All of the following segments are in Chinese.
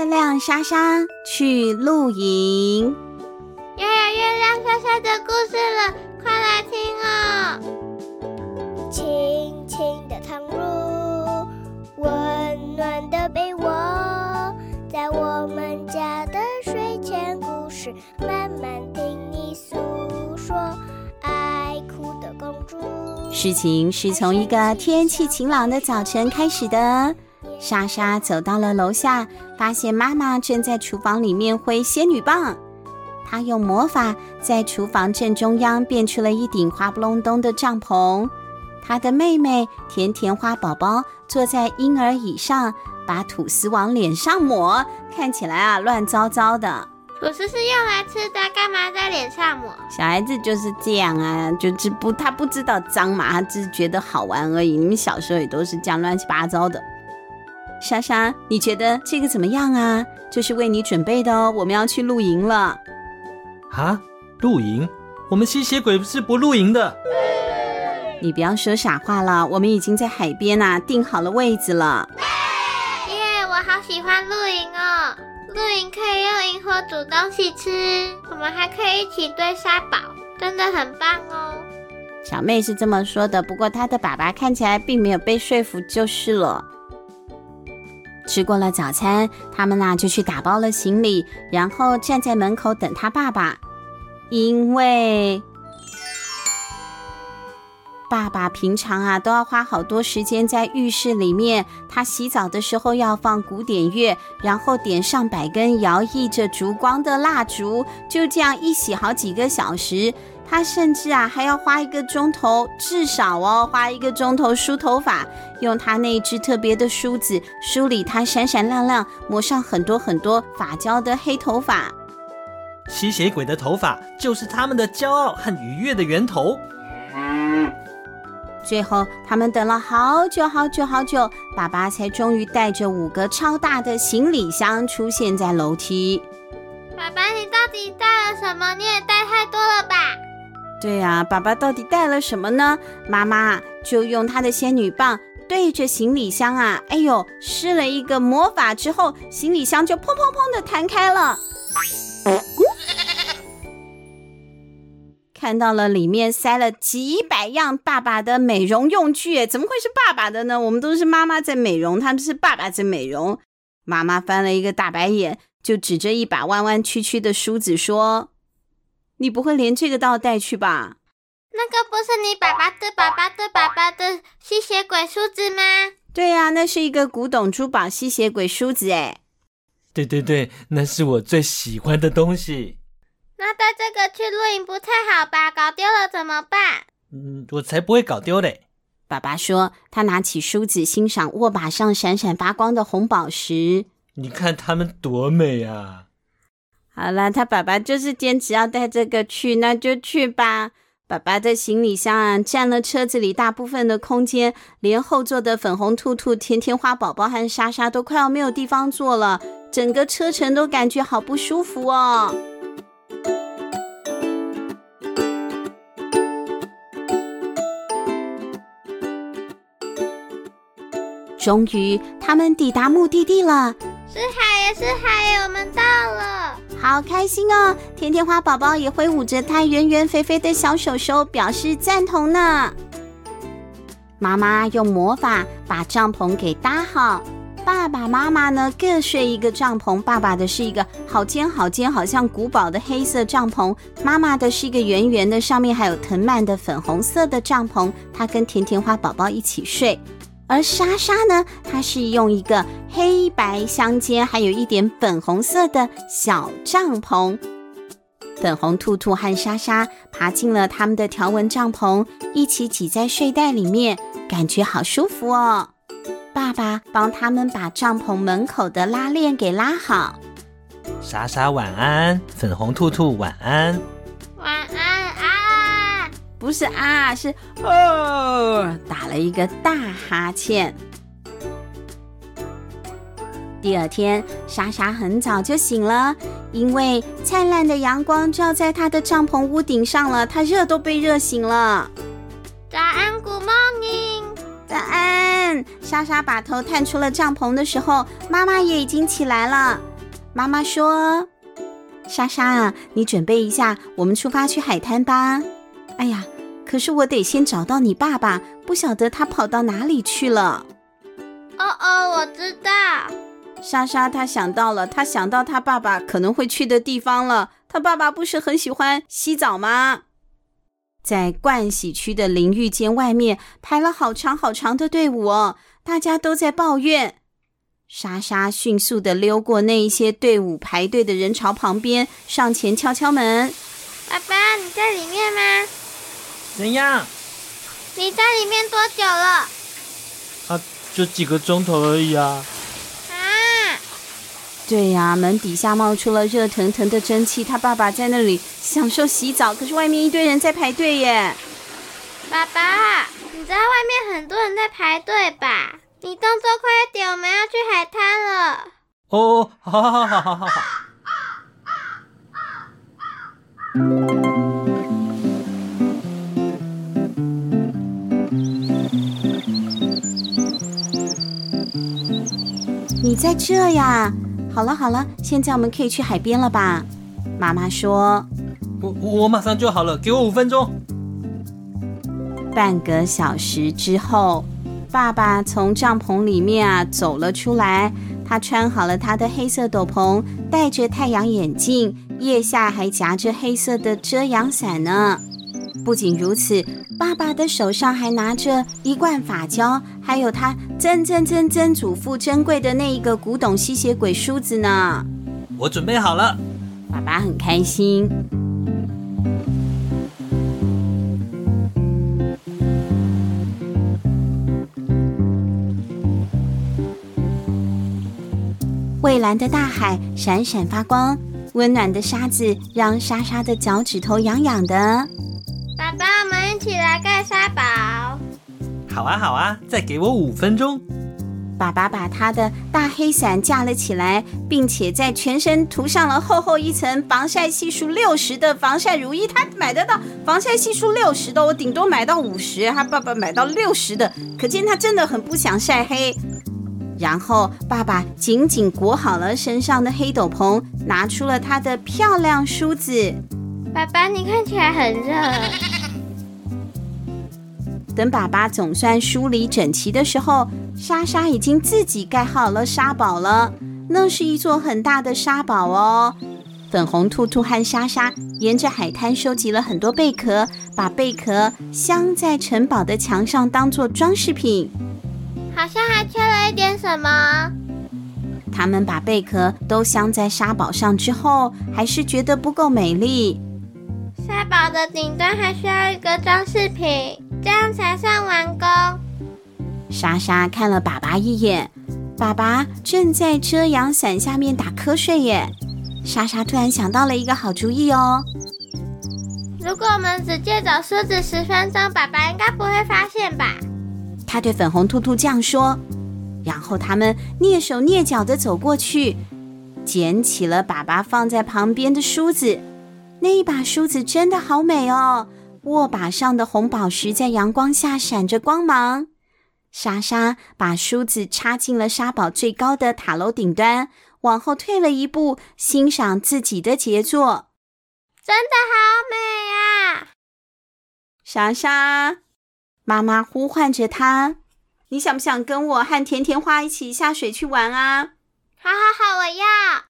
月亮莎莎去露营。又有月亮莎莎的故事了，快来听哦！轻轻的躺入温暖的被窝，在我们家的睡前故事，慢慢听你诉说爱哭的公主。事情是从一个天气晴朗的早晨开始的。莎莎走到了楼下，发现妈妈正在厨房里面挥仙女棒。她用魔法在厨房正中央变出了一顶花不隆咚的帐篷。她的妹妹甜甜花宝宝坐在婴儿椅上，把吐司往脸上抹，看起来啊乱糟糟的。吐司是用来吃的，干嘛在脸上抹？小孩子就是这样啊，就是不他不知道脏嘛，他只是觉得好玩而已。你们小时候也都是这样乱七八糟的。莎莎，你觉得这个怎么样啊？这是为你准备的哦，我们要去露营了。啊，露营？我们吸血鬼是不露营的。你不要说傻话了，我们已经在海边啊，订好了位子了。耶，我好喜欢露营哦！露营可以用萤火煮东西吃，我们还可以一起堆沙堡，真的很棒哦。小妹是这么说的，不过她的爸爸看起来并没有被说服，就是了。吃过了早餐，他们呐就去打包了行李，然后站在门口等他爸爸。因为爸爸平常啊都要花好多时间在浴室里面，他洗澡的时候要放古典乐，然后点上百根摇曳着烛光的蜡烛，就这样一洗好几个小时。他甚至啊还要花一个钟头，至少哦花一个钟头梳头发，用他那一支特别的梳子梳理他闪闪亮亮、抹上很多很多发胶的黑头发。吸血鬼的头发就是他们的骄傲和愉悦的源头。最后，他们等了好久好久好久，爸爸才终于带着五个超大的行李箱出现在楼梯。爸爸，你到底带了什么？你也带太多了吧？对呀、爸爸到底带了什么呢？妈妈就用她的仙女棒对着行李箱啊，哎呦，施了一个魔法之后，行李箱就砰砰砰的弹开了。看到了里面塞了几百样爸爸的美容用具，怎么会是爸爸的呢？我们都是妈妈在美容，他们是爸爸在美容。妈妈翻了一个大白眼，就指着一把弯弯曲曲的梳子说。你不会连这个都要带去吧？那个不是你爸爸的爸爸的爸爸的吸血鬼梳子吗？对呀、啊，那是一个古董珠宝吸血鬼梳子哎。对对对，那是我最喜欢的东西。那带这个去露营不太好吧？搞丢了怎么办？嗯，我才不会搞丢嘞。爸爸说，他拿起梳子欣赏握把上闪闪发光的红宝石。你看它们多美啊！好了，他爸爸就是坚持要带这个去，那就去吧。爸爸的行李箱啊，占了车子里大部分的空间，连后座的粉红兔兔、甜甜花宝宝和莎莎都快要没有地方坐了，整个车程都感觉好不舒服哦。终于，他们抵达目的地了。是海呀是海，我们到了。好开心哦！甜甜花宝宝也挥舞着它圆圆肥肥的小手手，表示赞同呢。妈妈用魔法把帐篷给搭好，爸爸妈妈呢各睡一个帐篷。爸爸的是一个好尖好尖，好像古堡的黑色帐篷；妈妈的是一个圆圆的，上面还有藤蔓的粉红色的帐篷。她跟甜甜花宝宝一起睡。而莎莎呢，她是用一个黑白相间，还有一点粉红色的小帐篷。粉红兔兔和莎莎爬进了他们的条纹帐篷，一起挤在睡袋里面，感觉好舒服哦。爸爸帮他们把帐篷门口的拉链给拉好。莎莎晚安，粉红兔兔晚安。晚安。不是啊，是哦，打了一个大哈欠。第二天，莎莎很早就醒了，因为灿烂的阳光照在她的帐篷屋顶上了，她热都被热醒了。早安，Good morning。早安。莎莎把头探出了帐篷的时候，妈妈也已经起来了。妈妈说：“莎莎啊，你准备一下，我们出发去海滩吧。”哎呀，可是我得先找到你爸爸，不晓得他跑到哪里去了。哦哦，我知道。莎莎她想到了，她想到她爸爸可能会去的地方了。她爸爸不是很喜欢洗澡吗？在盥洗区的淋浴间外面排了好长好长的队伍哦，大家都在抱怨。莎莎迅速地溜过那一些队伍排队的人潮旁边，上前敲敲门：“爸爸，你在里面吗？”“怎样？”“你在里面多久了？”“啊，就几个钟头而已啊。”啊对呀，门底下冒出了热腾腾的蒸汽，他爸爸在那里享受洗澡，可是外面一堆人在排队耶。爸爸，你知道外面很多人在排队吧？你动作快一点，我们要去海滩了。哦，好好好好好好好。你在这呀？好了好了，现在我们可以去海边了吧？妈妈说：“我我马上就好了，给我五分钟。”半个小时之后，爸爸从帐篷里面啊走了出来。他穿好了他的黑色斗篷，戴着太阳眼镜，腋下还夹着黑色的遮阳伞呢。不仅如此，爸爸的手上还拿着一罐发胶，还有他曾曾曾曾祖父珍贵的那一个古董吸血鬼梳子呢。我准备好了，爸爸很开心。蔚蓝的大海闪闪发光，温暖的沙子让莎莎的脚趾头痒痒的。爸爸，我们一起来盖沙堡。好啊，好啊，再给我五分钟。爸爸把他的大黑伞架了起来，并且在全身涂上了厚厚一层防晒系数六十的防晒乳液。他买得到防晒系数六十的，我顶多买到五十。他爸爸买到六十的，可见他真的很不想晒黑。然后爸爸紧紧裹好了身上的黑斗篷，拿出了他的漂亮梳子。爸爸，你看起来很热。等爸爸总算梳理整齐的时候，莎莎已经自己盖好了沙堡了。那是一座很大的沙堡哦。粉红兔兔和莎莎沿着海滩收集了很多贝壳，把贝壳镶在城堡的墙上，当做装饰品。好像还缺了一点什么。他们把贝壳都镶在沙堡上之后，还是觉得不够美丽。沙堡的顶端还需要一个装饰品，这样才算完工。莎莎看了爸爸一眼，爸爸正在遮阳伞下面打瞌睡耶。莎莎突然想到了一个好主意哦。如果我们只借走梳子十分钟，爸爸应该不会发现吧？他对粉红兔兔这样说，然后他们蹑手蹑脚的走过去，捡起了爸爸放在旁边的梳子。那一把梳子真的好美哦，握把上的红宝石在阳光下闪着光芒。莎莎把梳子插进了沙堡最高的塔楼顶端，往后退了一步，欣赏自己的杰作。真的好美啊！莎莎，妈妈呼唤着她：“你想不想跟我和甜甜花一起下水去玩啊？”“好好好，我要。”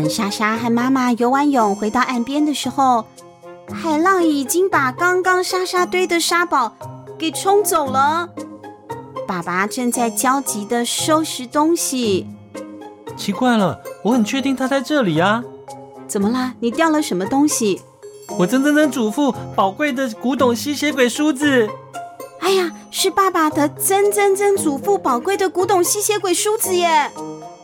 等莎莎和妈妈游完泳回到岸边的时候，海浪已经把刚刚莎莎堆的沙堡给冲走了。爸爸正在焦急的收拾东西。奇怪了，我很确定他在这里啊！怎么了？你掉了什么东西？我曾曾曾祖父宝贵的古董吸血鬼梳子。哎呀，是爸爸的曾曾曾祖父宝贵的古董吸血鬼梳子耶！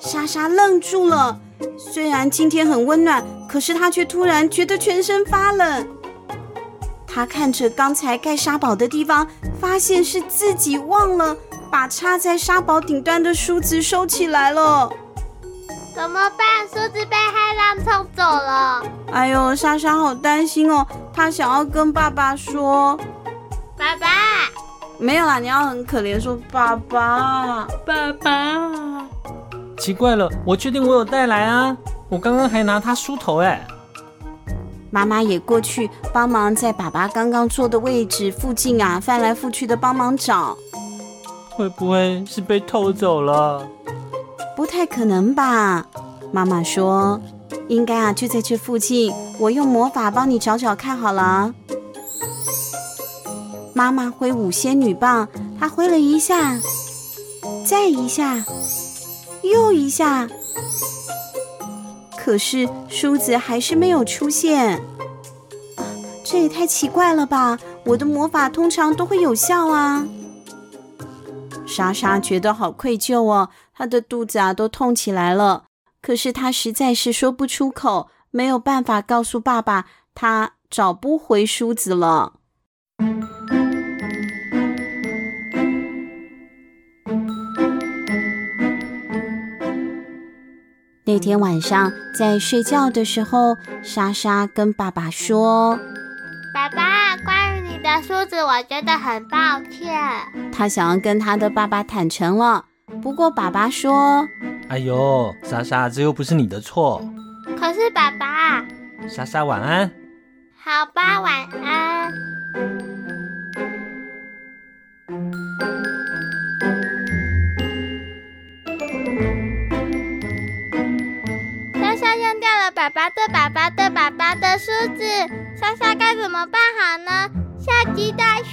莎莎愣住了。虽然今天很温暖，可是她却突然觉得全身发冷。她看着刚才盖沙堡的地方，发现是自己忘了把插在沙堡顶端的梳子收起来了。怎么办？梳子被海浪冲走了。哎呦，莎莎好担心哦。她想要跟爸爸说：“爸爸。没有啦，你要很可怜说爸爸，爸爸。奇怪了，我确定我有带来啊，我刚刚还拿它梳头哎。妈妈也过去帮忙，在爸爸刚刚坐的位置附近啊，翻来覆去的帮忙找。会不会是被偷走了？不太可能吧？妈妈说，应该啊就在这附近。我用魔法帮你找找看好了。妈妈挥舞仙女棒，她挥了一下，再一下，又一下。可是梳子还是没有出现，这也太奇怪了吧！我的魔法通常都会有效啊。莎莎觉得好愧疚哦，她的肚子啊都痛起来了。可是她实在是说不出口，没有办法告诉爸爸，她找不回梳子了。那天晚上在睡觉的时候，莎莎跟爸爸说：“爸爸，关于你的梳子，我觉得很抱歉。”他想要跟他的爸爸坦诚了，不过爸爸说：“哎呦，莎莎，这又不是你的错。”可是爸爸，莎莎晚安。好吧，晚安。鸡蛋